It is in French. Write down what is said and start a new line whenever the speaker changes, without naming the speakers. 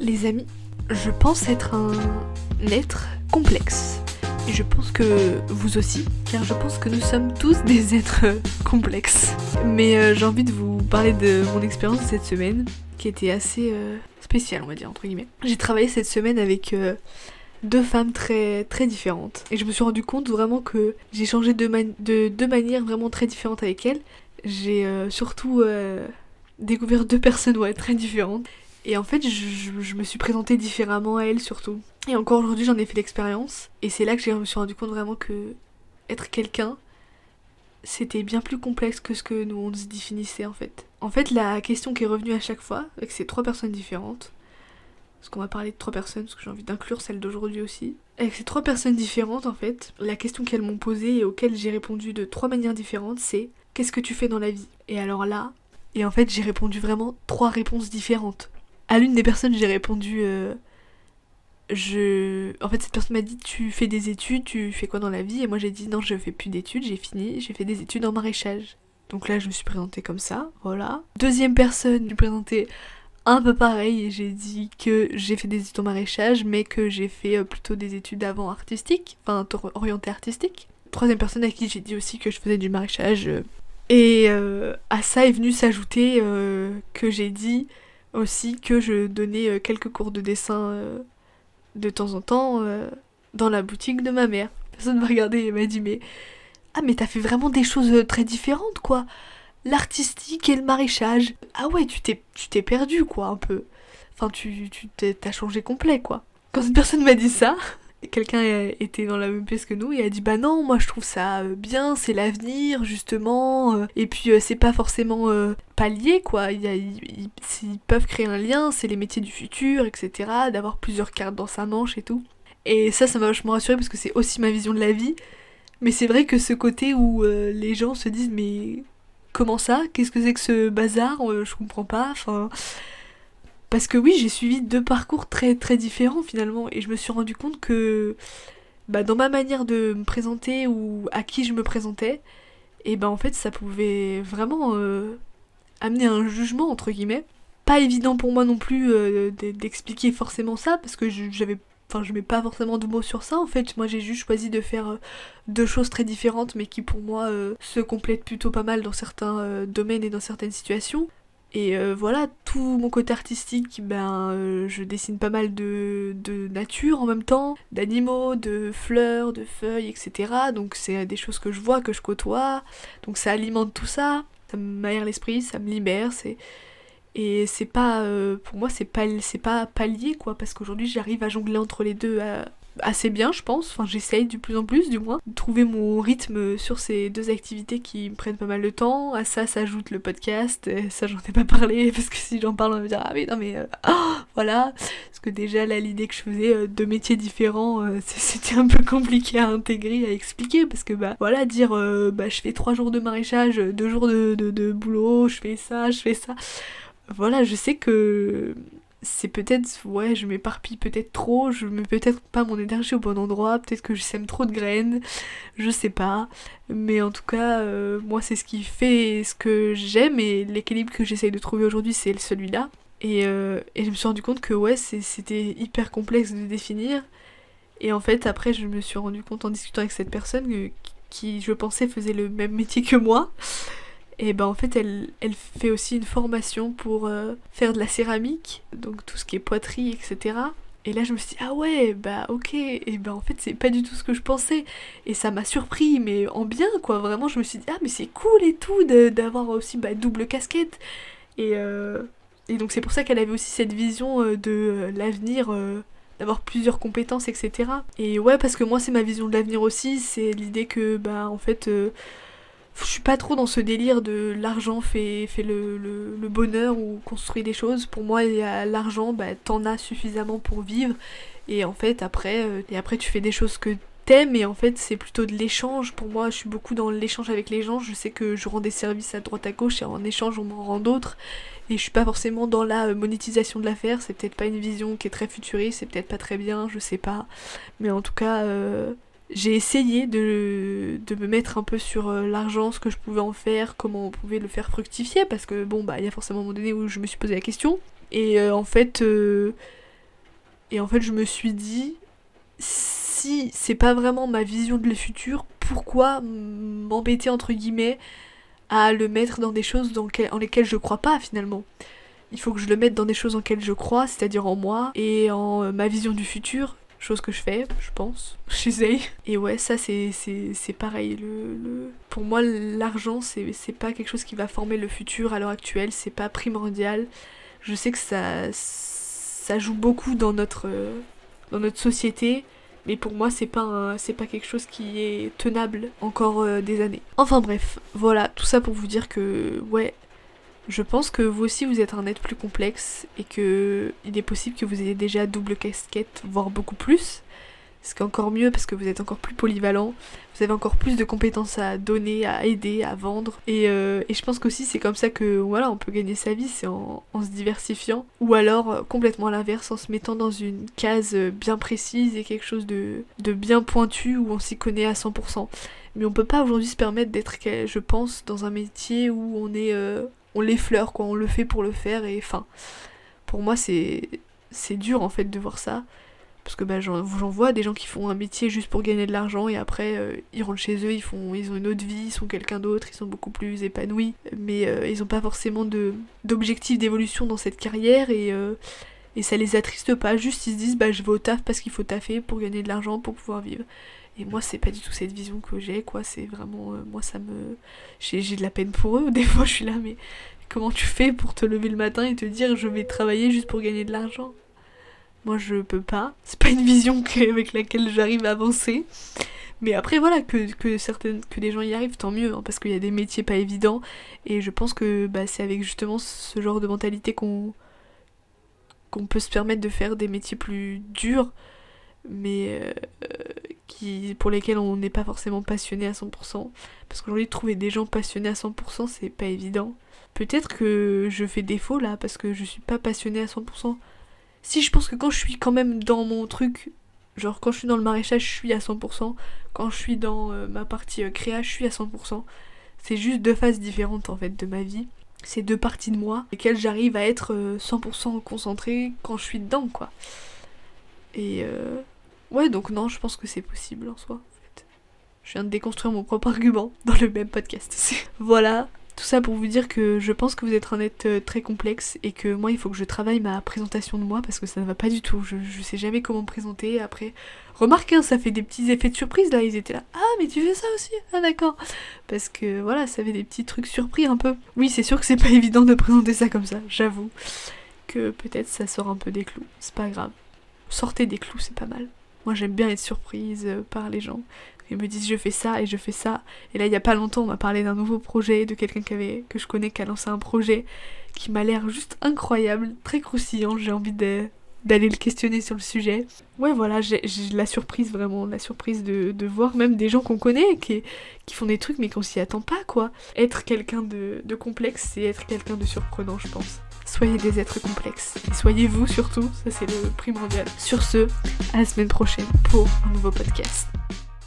Les amis, je pense être un être complexe. Et je pense que vous aussi, car je pense que nous sommes tous des êtres complexes. Mais euh, j'ai envie de vous parler de mon expérience cette semaine, qui était assez euh, spéciale, on va dire, entre guillemets. J'ai travaillé cette semaine avec euh, deux femmes très, très différentes. Et je me suis rendu compte vraiment que j'ai changé de, deux manières vraiment très différentes avec elles. J'ai surtout découvert deux personnes très différentes. Et en fait, je, me suis présentée différemment à elles surtout. Et encore aujourd'hui, j'en ai fait l'expérience. Et c'est là que je me suis rendu compte vraiment que être quelqu'un, c'était bien plus complexe que ce que nous on se définissait en fait. En fait, la question qui est revenue à chaque fois, avec ces trois personnes différentes, parce qu'on va parler de trois personnes, parce que j'ai envie d'inclure celle d'aujourd'hui aussi. Avec ces trois personnes différentes, en fait, la question qu'elles m'ont posée et auxquelles j'ai répondu de trois manières différentes, c'est qu'est-ce que tu fais dans la vie? Et alors là, et en fait, j'ai répondu vraiment trois réponses différentes à l'une des personnes, j'ai répondu. Euh, je. En fait, cette personne m'a dit Tu fais des études, tu fais quoi dans la vie? Et moi, j'ai dit Non, je fais plus d'études, j'ai fini, j'ai fait des études en maraîchage. Donc là, je me suis présentée comme ça, voilà. Deuxième personne, je présenté un peu pareil et j'ai dit que j'ai fait des études en maraîchage, mais que j'ai fait euh, plutôt des études avant artistiques, enfin orientées artistiques. Troisième personne à qui j'ai dit aussi que je faisais du maraîchage. Euh, et à ça est venu s'ajouter que j'ai dit aussi que je donnais euh, quelques cours de dessin euh, de temps en temps euh, dans la boutique de ma mère. Personne m'a regardé et m'a dit mais ah mais t'as fait vraiment des choses très différentes quoi. L'artistique et le maraîchage. Ah ouais tu t'es tu t'es perdu quoi un peu. Enfin tu tu t'as changé complet quoi. Quand cette personne m'a dit ça, quelqu'un était dans la même pièce que nous et a dit bah non moi je trouve ça euh, bien c'est l'avenir justement euh, et puis euh, c'est pas forcément pas lié quoi. Il ils, peuvent créer un lien c'est les métiers du futur etc d'avoir plusieurs cartes dans sa manche et tout. Et ça ça m'a vachement rassuré parce que c'est aussi ma vision de la vie. Mais c'est vrai que ce côté où les gens se disent mais comment ça? Qu'est-ce que c'est que ce bazar? Je comprends pas enfin parce que oui, j'ai suivi deux parcours très très différents finalement. Et je me suis rendu compte que bah, dans ma manière de me présenter ou à qui je me présentais, et ben en fait ça pouvait vraiment euh, amener un jugement entre guillemets. Pas évident pour moi non plus euh, d'expliquer forcément ça parce que j'avais enfin je mets pas forcément de mots sur ça en fait. Moi j'ai juste choisi de faire euh, deux choses très différentes mais qui pour moi se complètent plutôt pas mal dans certains domaines et dans certaines situations et euh, voilà, tout mon côté artistique, ben, euh, je dessine pas mal de, de nature en même temps, d'animaux, de fleurs, de feuilles, etc. Donc c'est des choses que je vois, que je côtoie. Donc ça alimente tout ça, ça m'aère l'esprit, ça me libère. C'est et c'est pas, euh, pour moi, c'est pas, c'est pas pallier quoi, parce qu'aujourd'hui j'arrive à jongler entre les deux assez bien, je pense. Enfin, j'essaye de plus en plus, du moins, de trouver mon rythme sur ces deux activités qui me prennent pas mal de temps. À ça s'ajoute le podcast. ça, j'en ai pas parlé parce que si j'en parle, on va me dire ah oui, non mais euh, voilà. Parce que déjà là, l'idée que je faisais euh, deux métiers différents, euh, c'était un peu compliqué à intégrer, à expliquer parce que bah voilà, dire bah je fais trois jours de maraîchage, deux jours de, de, de boulot, je fais ça, je fais ça. Voilà, je sais que c'est peut-être, ouais, je m'éparpille peut-être trop, je mets peut-être pas mon énergie au bon endroit, peut-être que je sème trop de graines, je sais pas. Mais en tout cas, euh, moi, c'est ce qui fait ce que j'aime et l'équilibre que j'essaye de trouver aujourd'hui, c'est celui-là. Et, euh, et, je me suis rendu compte que, ouais, c'était hyper complexe de définir. Et en fait, après, je me suis rendu compte en discutant avec cette personne euh, qui, je pensais, faisait le même métier que moi et ben en fait elle, elle fait aussi une formation pour euh, faire de la céramique, donc tout ce qui est poterie, etc. Et là je me suis dit ah ouais bah ok. Et ben en fait c'est pas du tout ce que je pensais. Et ça m'a surpris mais en bien quoi. Vraiment je me suis dit ah mais c'est cool et tout d'avoir aussi bah, double casquette. Et, euh, et donc c'est pour ça qu'elle avait aussi cette vision euh, de l'avenir d'avoir plusieurs compétences etc et ouais parce que moi c'est ma vision de l'avenir aussi. C'est l'idée que bah en fait je suis pas trop dans ce délire de l'argent fait, le, bonheur ou construit des choses. Pour moi, l'argent, bah, t'en as suffisamment pour vivre. Et en fait, après, euh, et après tu fais des choses que t'aimes et en fait c'est plutôt de l'échange. Pour moi, je suis beaucoup dans l'échange avec les gens. Je sais que je rends des services à droite à gauche et en échange on m'en rend d'autres. Et je suis pas forcément dans la euh, monétisation de l'affaire. C'est peut-être pas une vision qui est très futuriste, c'est peut-être pas très bien, je sais pas. Mais en tout cas, euh, j'ai essayé de, de, me mettre un peu sur euh, l'argent, ce que je pouvais en faire, comment on pouvait le faire fructifier, parce que bon, bah, il y a forcément un moment donné où je me suis posé la question. Et euh, en fait, euh, Et en fait, je me suis dit, si c'est pas vraiment ma vision de le futur, pourquoi m'embêter entre guillemets à le mettre dans des choses dans en lesquelles je crois pas finalement? Il faut que je le mette dans des choses en lesquelles je crois, c'est-à-dire en moi et en ma vision du futur, chose que je fais, je pense, j'essaye. Et ouais, ça c'est, pareil. Le, Pour moi, l'argent, c'est, c'est pas quelque chose qui va former le futur à l'heure actuelle, c'est pas primordial. Je sais que ça, ça joue beaucoup dans notre, euh, dans notre société, mais pour moi c'est pas c'est pas quelque chose qui est tenable encore euh, des années. Enfin bref, voilà, tout ça pour vous dire que ouais, je pense que vous aussi vous êtes un être plus complexe et que il est possible que vous ayez déjà double casquette, voire beaucoup plus. Ce qui est encore mieux parce que vous êtes encore plus polyvalent, vous avez encore plus de compétences à donner, à aider, à vendre. Et, euh, et je pense qu'aussi c'est comme ça que voilà, on peut gagner sa vie, c'est en, en, se diversifiant. Ou alors euh, complètement à l'inverse, en se mettant dans une case bien précise et quelque chose de, de bien pointu où on s'y connaît à 100%. Mais on peut pas aujourd'hui se permettre d'être, je pense, dans un métier où on est... Euh, on l'effleure quoi, on le fait pour le faire et enfin pour moi c'est c'est dur en fait de voir ça. Parce que bah, j'en vois des gens qui font un métier juste pour gagner de l'argent et après euh, ils rentrent chez eux, ils font ils ont une autre vie, ils sont quelqu'un d'autre, ils sont beaucoup plus épanouis, mais euh, ils ont pas forcément d'objectif d'évolution dans cette carrière et euh, et ça les attriste pas, juste ils se disent bah je vais au taf parce qu'il faut taffer pour gagner de l'argent pour pouvoir vivre. Et moi, c'est pas du tout cette vision que j'ai, quoi. C'est vraiment. Euh, moi, ça me. J'ai de la peine pour eux. Des fois, je suis là, mais comment tu fais pour te lever le matin et te dire je vais travailler juste pour gagner de l'argent? Moi, je peux pas. C'est pas une vision avec laquelle j'arrive à avancer. Mais après, voilà, que, que, certaines, que des gens y arrivent, tant mieux, hein, parce qu'il y a des métiers pas évidents. Et je pense que bah, c'est avec justement ce genre de mentalité qu'on peut se permettre de faire des métiers plus durs, mais euh, qui, pour lesquels on n'est pas forcément passionné à 100%. Parce qu'aujourd'hui, trouver des gens passionnés à 100%, c'est pas évident. Peut-être que je fais défaut là, parce que je suis pas passionnée à 100%. Si je pense que quand je suis quand même dans mon truc, genre quand je suis dans le maraîchage, je suis à 100%. Quand je suis dans euh, ma partie euh, créa, je suis à 100%. C'est juste deux phases différentes en fait de ma vie. C'est deux parties de moi, lesquelles j'arrive à être 100% euh, concentrée quand je suis dedans quoi. Et euh, Ouais, donc non, je pense que c'est possible en soi. Je viens de déconstruire mon propre argument dans le même podcast. voilà, tout ça pour vous dire que je pense que vous êtes un être euh, très complexe et que moi il faut que je travaille ma présentation de moi parce que ça ne va pas du tout. Je, je sais jamais comment me présenter après. Remarquez, hein, ça fait des petits effets de surprise là. Ils étaient là. Ah, mais tu fais ça aussi? Ah, d'accord. Parce que voilà, ça fait des petits trucs surpris un peu. Oui, c'est sûr que c'est pas évident de présenter ça comme ça, j'avoue. Que peut-être ça sort un peu des clous. C'est pas grave. Sortez des clous, c'est pas mal. Moi j'aime bien être surprise euh, par les gens. Ils me disent je fais ça et je fais ça. Et là il y a pas longtemps on m'a parlé d'un nouveau projet, de quelqu'un que je connais qui a lancé un projet qui m'a l'air juste incroyable, très croustillant. J'ai envie d'aller le questionner sur le sujet. Ouais voilà, j'ai la surprise vraiment, la surprise de, voir même des gens qu'on connaît qui, font des trucs mais qu'on s'y attend pas quoi. Être quelqu'un de complexe c'est être quelqu'un de surprenant je pense soyez des êtres complexes. Et soyez vous surtout, ça c'est le primordial. Sur ce, à la semaine prochaine pour un nouveau podcast.